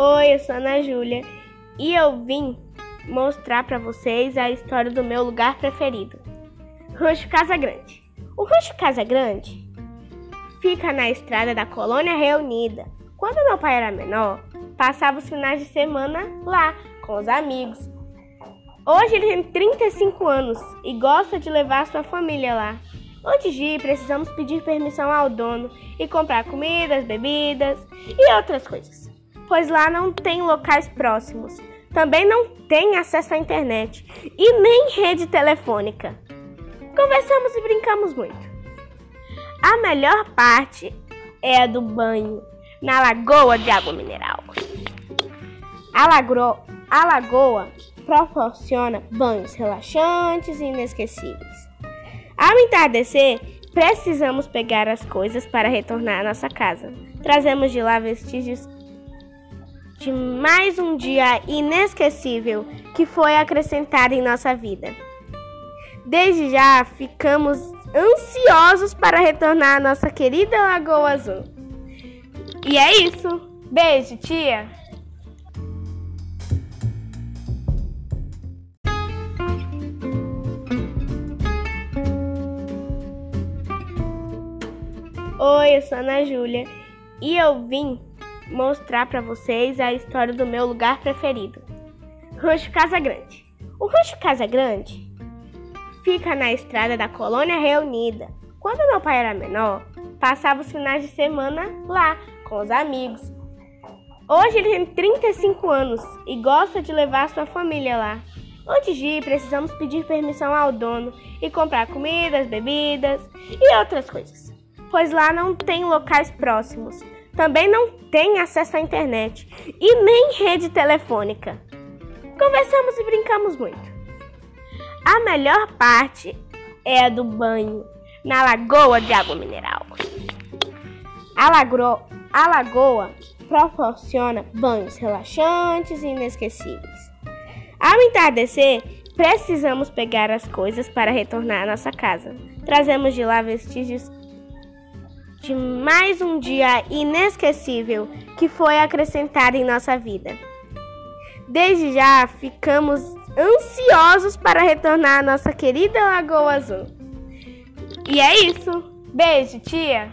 Oi, eu sou Ana Júlia e eu vim mostrar para vocês a história do meu lugar preferido, Rancho Casa Grande. O Rancho Casa Grande fica na estrada da Colônia Reunida. Quando meu pai era menor, passava os finais de semana lá com os amigos. Hoje ele tem 35 anos e gosta de levar sua família lá. Antes de ir, precisamos pedir permissão ao dono e comprar comidas, bebidas e outras coisas pois lá não tem locais próximos. Também não tem acesso à internet e nem rede telefônica. Conversamos e brincamos muito. A melhor parte é a do banho na lagoa de água mineral. A, lagro, a lagoa proporciona banhos relaxantes e inesquecíveis. Ao entardecer, precisamos pegar as coisas para retornar à nossa casa. Trazemos de lá vestígios de mais um dia inesquecível que foi acrescentado em nossa vida. Desde já ficamos ansiosos para retornar à nossa querida Lagoa Azul. E é isso. Beijo, tia! Oi, eu sou a Ana Júlia e eu vim mostrar para vocês a história do meu lugar preferido, Rancho Casa Grande. O Rancho Casa Grande fica na estrada da Colônia Reunida. Quando meu pai era menor, passava os finais de semana lá com os amigos. Hoje ele tem 35 anos e gosta de levar sua família lá. Antes de ir, precisamos pedir permissão ao dono e comprar comidas, bebidas e outras coisas, pois lá não tem locais próximos. Também não tem acesso à internet e nem rede telefônica. Conversamos e brincamos muito. A melhor parte é a do banho na lagoa de água mineral. A, lagro, a lagoa proporciona banhos relaxantes e inesquecíveis. Ao entardecer, precisamos pegar as coisas para retornar à nossa casa. Trazemos de lá vestígios de mais um dia inesquecível que foi acrescentado em nossa vida. Desde já ficamos ansiosos para retornar à nossa querida Lagoa Azul. E é isso. Beijo, tia!